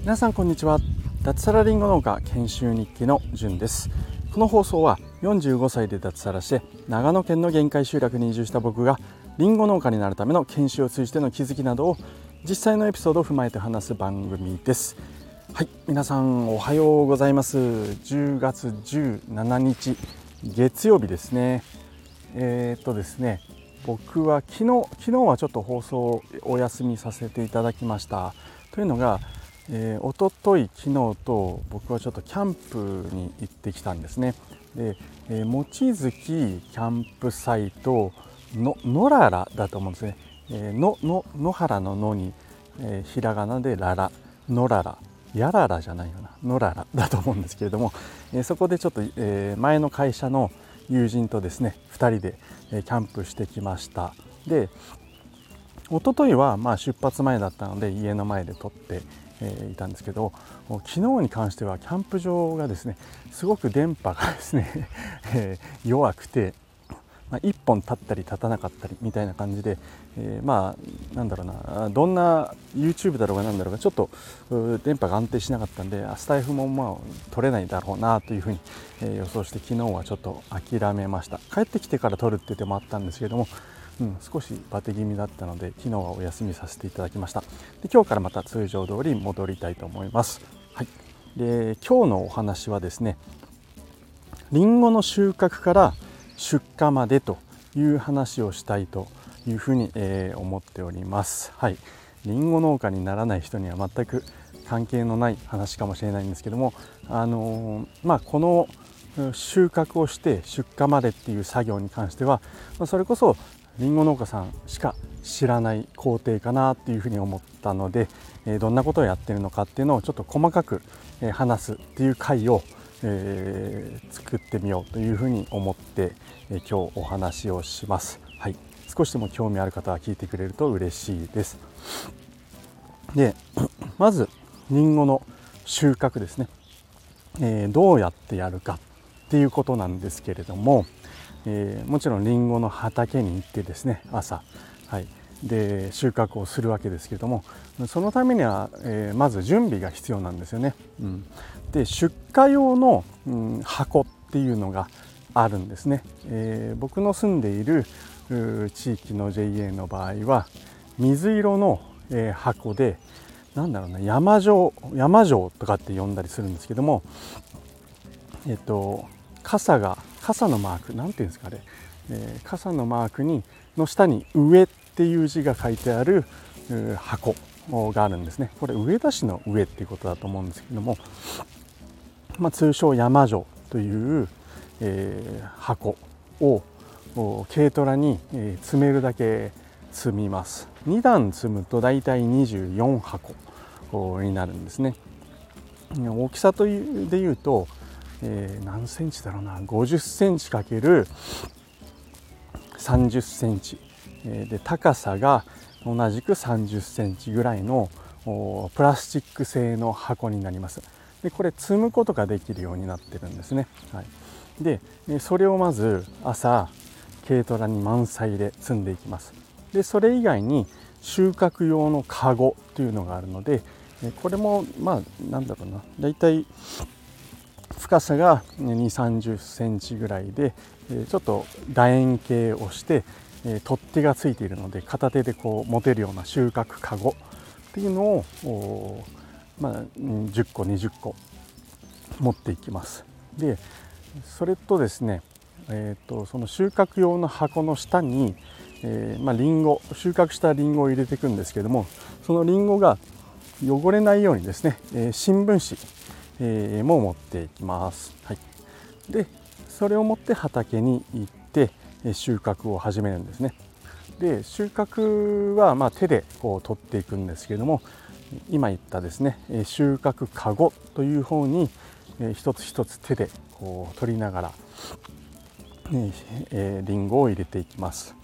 皆さんこんにちは。脱サラリンゴ農家研修日記のじゅんです。この放送は45歳で脱サラして長野県の限界集落に移住した僕がリンゴ農家になるための研修を通じての気づきなどを実際のエピソードを踏まえて話す番組です。はい皆さんおはようございます。10月17日月曜日ですね。えー、っとですね僕は昨日昨日はちょっと放送をお休みさせていただきました。というのがえー、一昨日昨日と僕はちょっとキャンプに行ってきたんですね。で、えー、望月キャンプサイトの野良らだと思うんですね、えー、のの野原の野に、えー、ひらがなでララ。野良ら。やららじゃないよな。野良らだと思うんですけれども、えー、そこでちょっと、えー、前の会社の友人とですね2人で、キャンプしてきました。で一昨日はまあ出発前だったので家の前で撮っていたんですけど昨日に関してはキャンプ場がですねすごく電波がですね 弱くて、まあ、1本立ったり立たなかったりみたいな感じで、えー、まあなんだろうなどんな YouTube だろうがなんだろうがちょっと電波が安定しなかったんでスタイフもまあ取れないだろうなというふうに、え予想して昨日はちょっと諦めました。帰ってきてから撮るって手もあったんですけどもうん、少しバテ気味だったので昨日はお休みさせていただきました。で今日からまた通常通り戻りたいと思います、はい、で今日のお話はですねりんごの収穫から出荷までという話をしたいというふうに、えー、思っております。はい。りんご農家にならない人には全く関係のない話かもしれないんですけどもあのー、まあこの収穫をして出荷までっていう作業に関してはそれこそりんご農家さんしか知らない工程かなっていうふうに思ったので、どんなことをやってるのかっていうのをちょっと細かく話すっていう回を、えー、作ってみようというふうに思って、え今日お話をします。はい、少しでも興味ある方は聞いてくれると嬉しいです。で まずりんごの収穫ですね、えー、どうやってやるかっていうことなんですけれども、えー、もちろんりんごの畑に行ってですね朝、はい、で収穫をするわけですけれどもそのためには、えー、まず準備が必要なんですよね。うん、で出荷用の、うん、箱っていうのがあるんですね。えー、僕の住んでいる地域の JA の場合は水色の、えー、箱でなんだろうな山状山状とかって呼んだりするんですけどもえっと傘が傘のマーク何ていうんですかね、え、傘のマークにの下に「上」っていう字が書いてある箱があるんですね。これ上田市の上っていうことだと思うんですけども、まあ、通称山城という、えー、箱を軽トラに、えー、積めるだけ積みます。2段積むと大体24箱になるんですね。大きさというでいうとえー、何センチだろうな。50センチかける30センチ、で高さが同じく30センチぐらいのプラスチック製の箱になります。でこれ積むことができるようになってるんですね、はい、でそれをまず朝軽トラに満載で積んでいきます。でそれ以外に収穫用のカゴというのがあるのでこれもまあなんだろうな。大体深さが2 3 0センチぐらいでちょっと楕円形をして取っ手がついているので片手でこう持てるような収穫かごっていうのを、まあ、10個20個持っていきます。でそれとですね、えーと、その収穫用の箱の下に、えーまあ、リンゴ収穫したリンゴを入れていくんですけどもそのリンゴが汚れないようにですね、えー、新聞紙えー、も持っていきます。はい、でそれを持って畑に行って収穫を始めるんですね。で収穫はま手でこう取っていくんですけれども今言ったですね収穫かごという方に一つ一つ手でこう取りながら、えー、リンゴを入れていきます。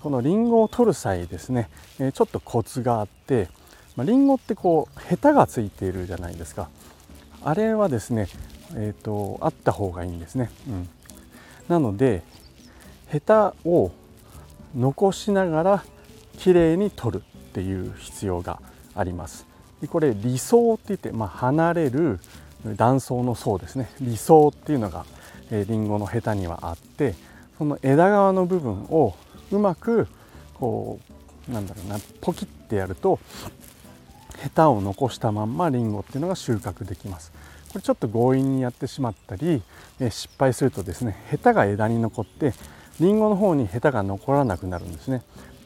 このリンゴを取る際ですねちょっとコツがあって、まあ、リンゴってこうヘタがついているじゃないですか。あれはですね、えーと、あった方がいいんですね、うん、なのでヘタを残しながらきれいに取るっていう必要があります。でこれ理想って言って、まあ、離れる断層の層ですね。理想っていうのがえリンゴのヘタにはあってその枝側の部分をうまくこうなんだろうなポキってやるとヘタを残したまんまリンゴっていうのが収穫できます。これちょっと強引にやってしまったり、失敗するとですねヘタが枝に残ってリンゴの方にヘタが残らなくなるんですね。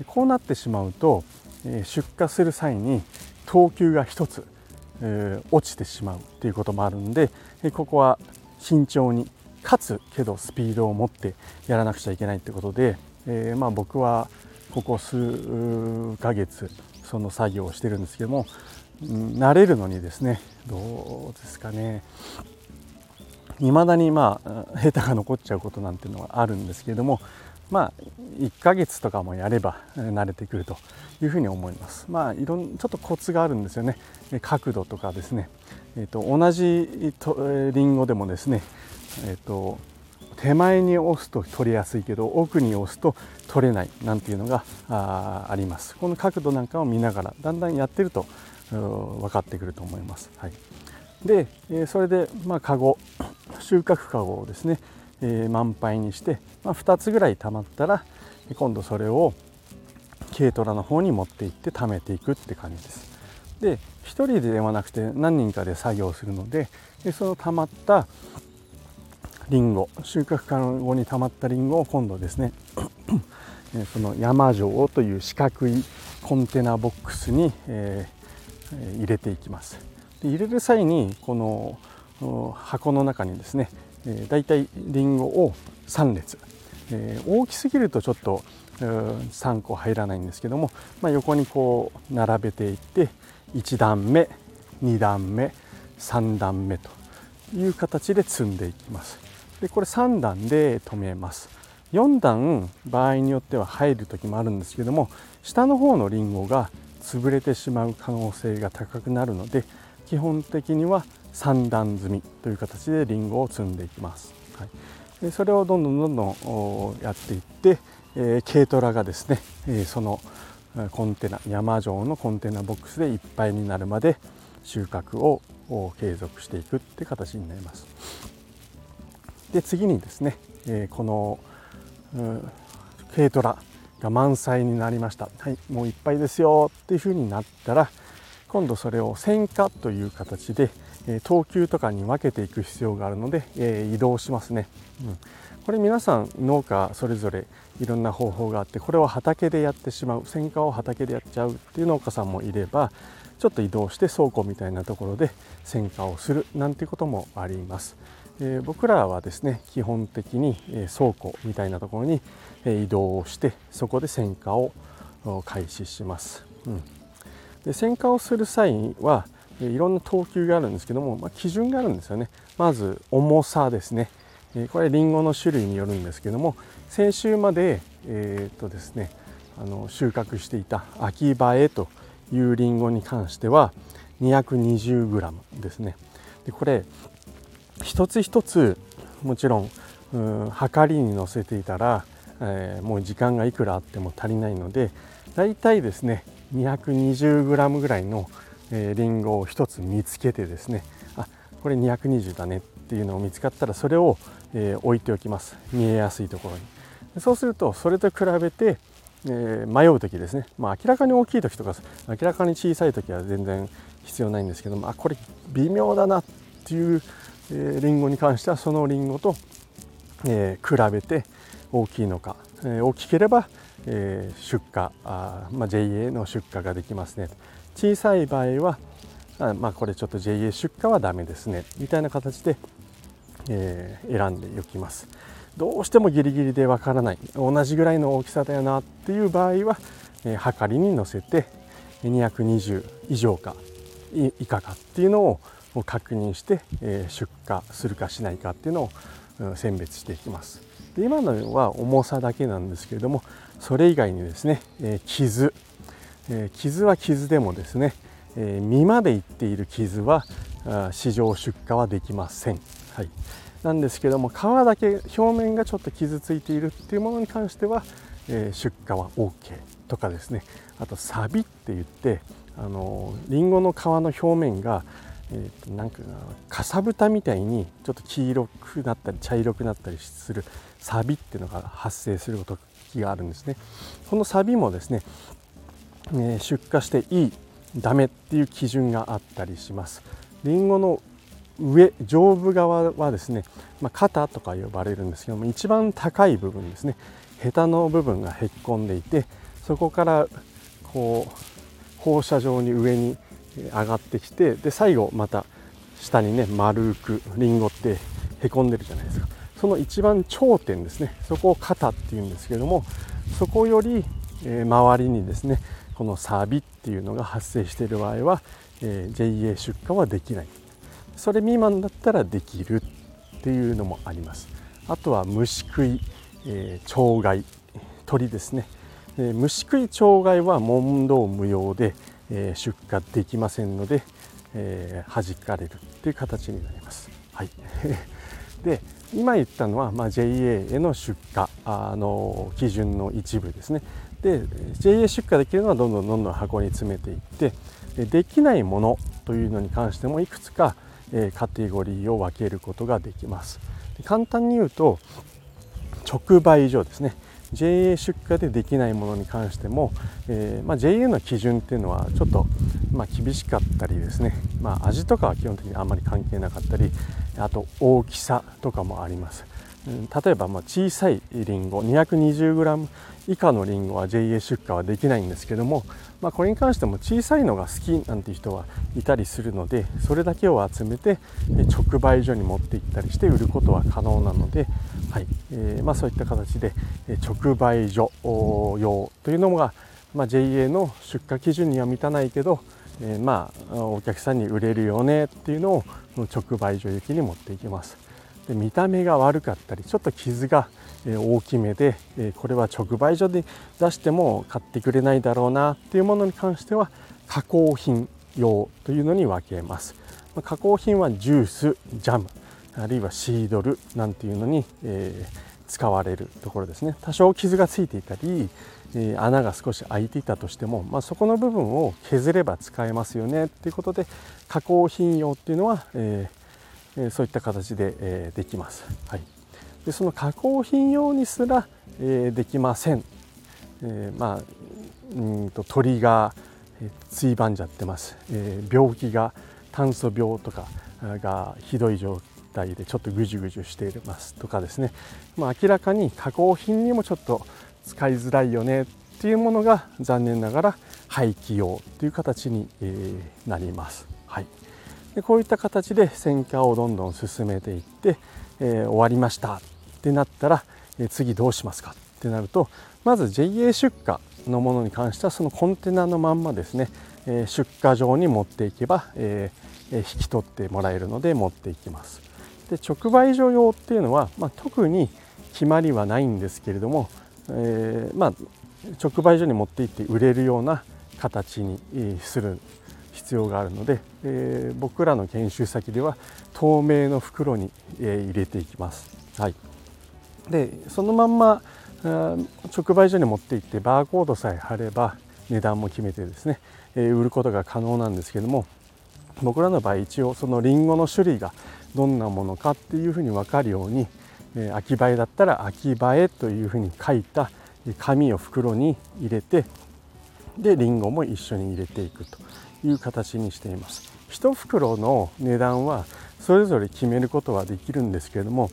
こうなってしまうと、出荷する際に等級が1つ、落ちてしまうっていうこともあるんでここは慎重にかつけどスピードを持ってやらなくちゃいけないってことで、え、まあ僕はここ数ヶ月その作業をしてるんですけども、慣れるのにですねどうですかね。未だにまあヘタが残っちゃうことなんていうのはあるんですけれどもまあ1ヶ月とかもやれば慣れてくるというふうに思います。まあいろんちょっとコツがあるんですよね。角度とかですね。えーと、同じと、リンゴでもですね、えーと、手前に押すと取りやすいけど奥に押すと取れないなんていうのがあります。この角度なんかを見ながらだんだんやってると分かってくると思います、はい、で、それで、まあ、カゴ。収穫カゴをですね、えー、満杯にして、まあ、2つぐらい溜まったら今度それを軽トラの方に持っていって貯めていくって感じです。で1人ではなくて何人かで作業するのででその溜まったりんご収穫可能後に溜まったりんごを今度ですね その山状という四角いコンテナボックスに、えー、入れていきます。で入れる際にこの箱の中にですね、えー、だいたいりんごを3列、えー、大きすぎるとちょっと3個入らないんですけども、まあ、横にこう並べていって1段目2段目3段目という形で積んでいきます。でこれ3段で止めます。4段場合によっては入る時もあるんですけども下の方のリンゴが潰れてしまう可能性が高くなるので基本的には3段積みという形でリンゴを積んでいきます、はい、でそれをどんどんどんどんやっていって、えー、軽トラがですね、えー、そのコンテナ山状のコンテナボックスでいっぱいになるまで収穫を継続していくって形になります。で次にですね、えこの軽トラが満載になりました、はい、もういっぱいですよっていうふうになったら今度それを選果という形で、え等級とかに分けていく必要があるので、え移動しますね、うん、これ皆さん農家それぞれいろんな方法があってこれを畑でやってしまう選果を畑でやっちゃうっていう農家さんもいればちょっと移動して倉庫みたいなところで選果をするなんてこともあります。え、僕らはですね基本的に、倉庫みたいなところに、移動をしてそこで選果を開始します。うん、で選果をする際はいろんな等級があるんですけども、まあ、基準があるんですよね。まず重さですね。これりんごの種類によるんですけども先週まで、えーとですね、あの収穫していた秋葉えというりんごに関しては 220g ですねでこれ一つ一つもちろんうん測りに乗せていたら、えー、もう時間がいくらあっても足りないのでだいたいですね 220g ぐらいのえー、リンゴを1つ見つけてですねあこれ220だねっていうのを見つかったらそれをえー、置いておきます。見えやすいところに。そうするとそれと比べて、えー、迷う時ですね、まあ、明らかに大きい時とか明らかに小さい時は全然必要ないんですけどもあこれ微妙だなっていう、えー、リンゴに関してはそのリンゴと、えー、比べて大きいのか、えー、大きければ、えー、出荷あ、まあ、JA の出荷ができますね。小さい場合はあまあこれちょっと JA 出荷はダメですね。みたいな形でえー、選んでおきます。どうしてもギリギリでわからない。同じぐらいの大きさだよなっていう場合は、えー、測りに乗せて220以上か以下かっていうのを確認して、えー、出荷するかしないかっていうのを選別していきます。で今のは重さだけなんですけれどもそれ以外にですね、えー、傷、え、傷は傷でもですね、え、実までいっている傷は市場出荷はできません。はい、なんですけども皮だけ表面がちょっと傷ついているっていうものに関しては、え、出荷は OK とかですね。あとサビって言ってあのリンゴの皮の表面が、えー、なんかかさぶたみたいにちょっと黄色くなったり茶色くなったりするサビっていうのが発生する時があるんですね。このサビもですね、え、出荷していいダメっていう基準があったりします。リンゴの上上部側はですね、まあ、肩とか呼ばれるんですけども一番高い部分ですねヘタの部分がへっこんでいてそこからこう放射状に上に上がってきてで最後また下にね丸くリンゴってへこんでるじゃないですか。その一番頂点ですね。そこを肩っていうんですけどもそこより、え周りにですねこのサビっていうのが発生している場合は、え JA 出荷はできない。それ未満だったらできるっていうのもあります。あとは虫食い、えー、鳥害鳥ですね、え、虫食い鳥害は問答無用で、え、出荷できませんので、えー、弾かれるっていう形になります。はい、で今言ったのは、まあ、JA への出荷あの基準の一部ですね。で JA 出荷できるのはどんどんどんどん箱に詰めていってできないものというのに関してもいくつかえカテゴリーを分けることができます。簡単に言うと直売所ですね。JA 出荷でできないものに関しても、えー、まあ、JA の基準っていうのはちょっと、まあ、厳しかったりですね、まあ、味とかは基本的にあんまり関係なかったりあと大きさとかもあります。例えばま小さいりんご 220g 以下のりんごは JA 出荷はできないんですけども、まあ、これに関しても小さいのが好きなんていう人はいたりするのでそれだけを集めて直売所に持って行ったりして売ることは可能なので、はいえー、まあ、そういった形で直売所用というのが、まあ、JA の出荷基準には満たないけどえー、まお客さんに売れるよねっていうのを直売所行きに持っていきます。で見た目が悪かったりちょっと傷が大きめでこれは直売所で出しても買ってくれないだろうなっていうものに関しては加工品用というのに分けます。加工品はジュースジャムあるいはシードルなんていうのに、え使われるところですね。多少傷がついていたり、え穴が少し開いていたとしても、まあ、そこの部分を削れば使えますよねっていうことで加工品用っていうのは、ええそういった形で、えできます。はい、でその加工品用にすら、えできません。えまあうんと鳥がついばんじゃってます、え病気が炭素病とかがひどい状態でちょっとぐじゅぐじゅしていますとかですね、まあ、明らかに加工品にもちょっと使いづらいよねっていうものが残念ながら廃棄用という形になります。はいこういった形で選果をどんどん進めていって、えー、終わりました。ってなったら、え、次どうしますか？ってなるとまず JA 出荷のものに関してはそのコンテナのまんまですね、え、出荷場に持っていけば、え引き取ってもらえるので持っていきます。で直売所用っていうのは、まあ、特に決まりはないんですけれども、えーまあ、直売所に持って行って売れるような形にする必要があるので、えー、僕らの研修先では透明の袋に、え、入れていきます。はい、でそのまんま直売所に持って行ってバーコードさえ貼れば値段も決めてですね、え、売ることが可能なんですけども僕らの場合一応そのりんごの種類がどんなものかっていうふうに分かるように、え、秋葉えだったら秋葉えというふうに書いた紙を袋に入れてでりんごも一緒に入れていくという形にしています1袋の値段はそれぞれ決めることはできるんですけれども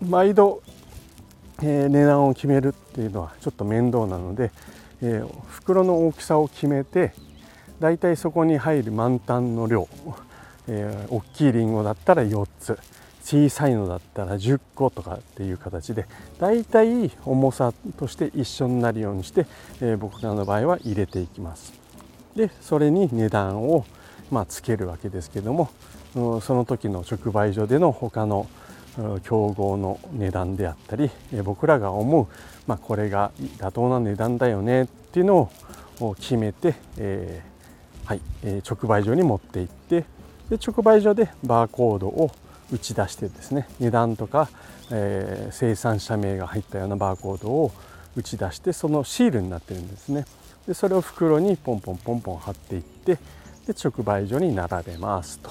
毎度、えー、値段を決めるっていうのはちょっと面倒なので、えー、袋の大きさを決めてだいたいそこに入る満タンの量、えー、大きいりんごだったら4つ小さいのだったら10個とかっていう形でだいたい重さとして一緒になるようにして、えー、僕らの場合は入れていきます。でそれに値段をまあつけるわけですけどもその時の直売所での他の競合の値段であったり僕らが思う、まあ、これが妥当な値段だよねっていうのを決めて、えー、はい、直売所に持って行ってで直売所でバーコードを打ち出してですね値段とか、えー、生産者名が入ったようなバーコードを打ち出してそのシールになってるんですね。でそれを袋にポンポンポンポン貼っていってで直売所に並べますと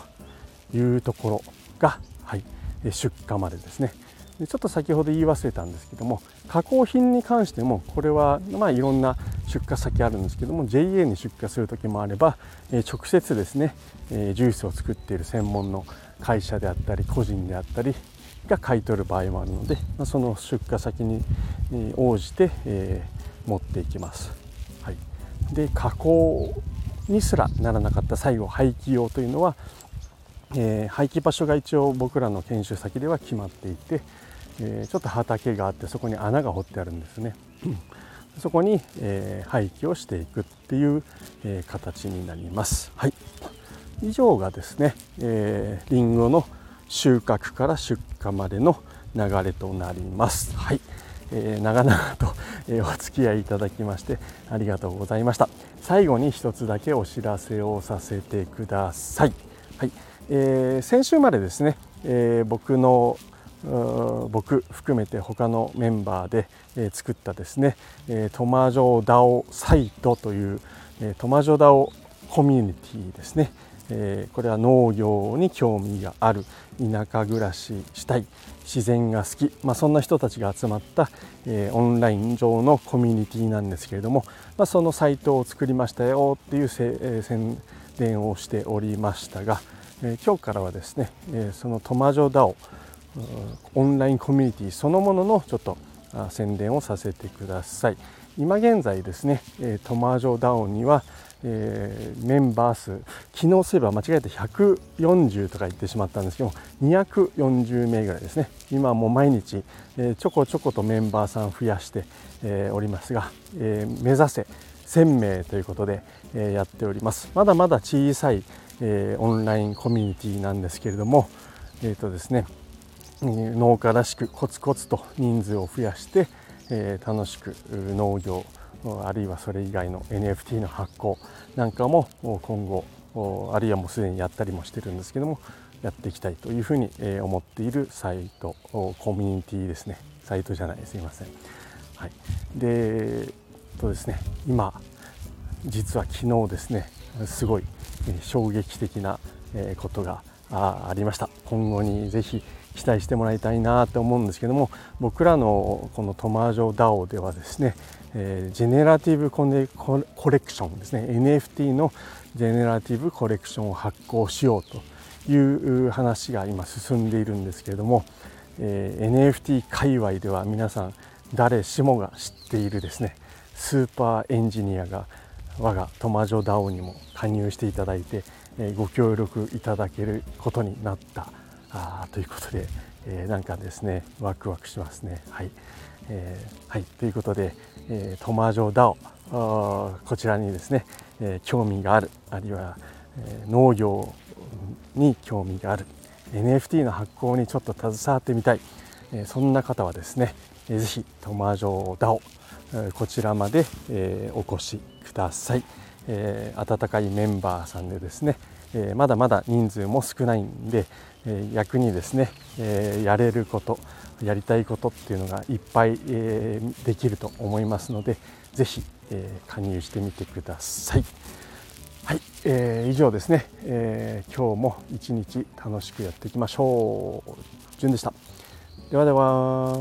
いうところが、はい、出荷までですねでちょっと先ほど言い忘れたんですけども加工品に関してもこれはまあいろんな出荷先あるんですけども JA に出荷する時もあれば、え直接ですね、えジュースを作っている専門の会社であったり個人であったりが買い取る場合もあるので、まあ、その出荷先に応じて、え、持っていきます。で加工にすらならなかった最後廃棄用というのは、えー、廃棄場所が一応僕らの研修先では決まっていて、えー、ちょっと畑があってそこに穴が掘ってあるんですね。そこに、えー、廃棄をしていくっていう、えー、形になります。はい、以上がですね、えー、リンゴの収穫から出荷までの流れとなります。はい、えー、長々と、えお付き合いいただきましてありがとうございました。最後に一つだけお知らせをさせてください。はい、えー、先週までですね、えー、僕の僕含めて他のメンバーで、え作ったですね、えトマジョダオサイトという、えトマジョダオコミュニティですね、えこれは農業に興味がある田舎暮らししたい自然が好き、まあ、そんな人たちが集まった、えオンライン上のコミュニティなんですけれども、まあ、そのサイトを作りましたよっていうせ、え宣伝をしておりましたが、え今日からはですね、えそのトマジョダオオンラインコミュニティそのもののちょっと宣伝をさせてください。今現在ですねトマージョダウンには、えー、メンバー数昨日すれば間違えて140とか言ってしまったんですけども240名ぐらいですね。今も毎日、えー、ちょこちょことメンバーさん増やして、えー、おりますが、え目指せ1000名ということで、えやっております。まだまだ小さい、えオンラインコミュニティなんですけれどもえーとですね農家らしくコツコツと人数を増やして、えー、楽しく農業あるいはそれ以外の NFT の発行なんかも今後あるいはもうすでにやったりもしてるんですけどもやっていきたいというふうに思っているサイトコミュニティですね。サイトじゃないす。いません。はい、でとですね今実は昨日ですねすごい衝撃的なことがありました。今後にぜひ期待してもらいたいなと思うんですけども僕らのこのトマージョ DAO ではですね、えー、ジェネラティブコネコレクションですね NFT のジェネラティブコレクションを発行しようという話が今進んでいるんですけれども、えー、NFT 界隈では皆さん誰しもが知っているですねスーパーエンジニアが我がトマジョ DAO にも加入していただいてご協力いただけることになったあということで、えー、なんかですねワクワクしますね。はい、えー、はい、ということで、えー、トマジョダオこちらにですね、えー、興味があるあるいは、えー、農業に興味がある NFT の発行にちょっと携わってみたい、えー、そんな方はですね、えー、ぜひトマジョダオこちらまで、えー、お越しください、えー、温かいメンバーさんでですね、えー、まだまだ人数も少ないんで、え逆にですね、えやれることやりたいことっていうのがいっぱい、えできると思いますので是非、え加入してみてください。はい、えー、以上ですね、えー、今日も一日楽しくやっていきましょう。じゅんでした。ではでは。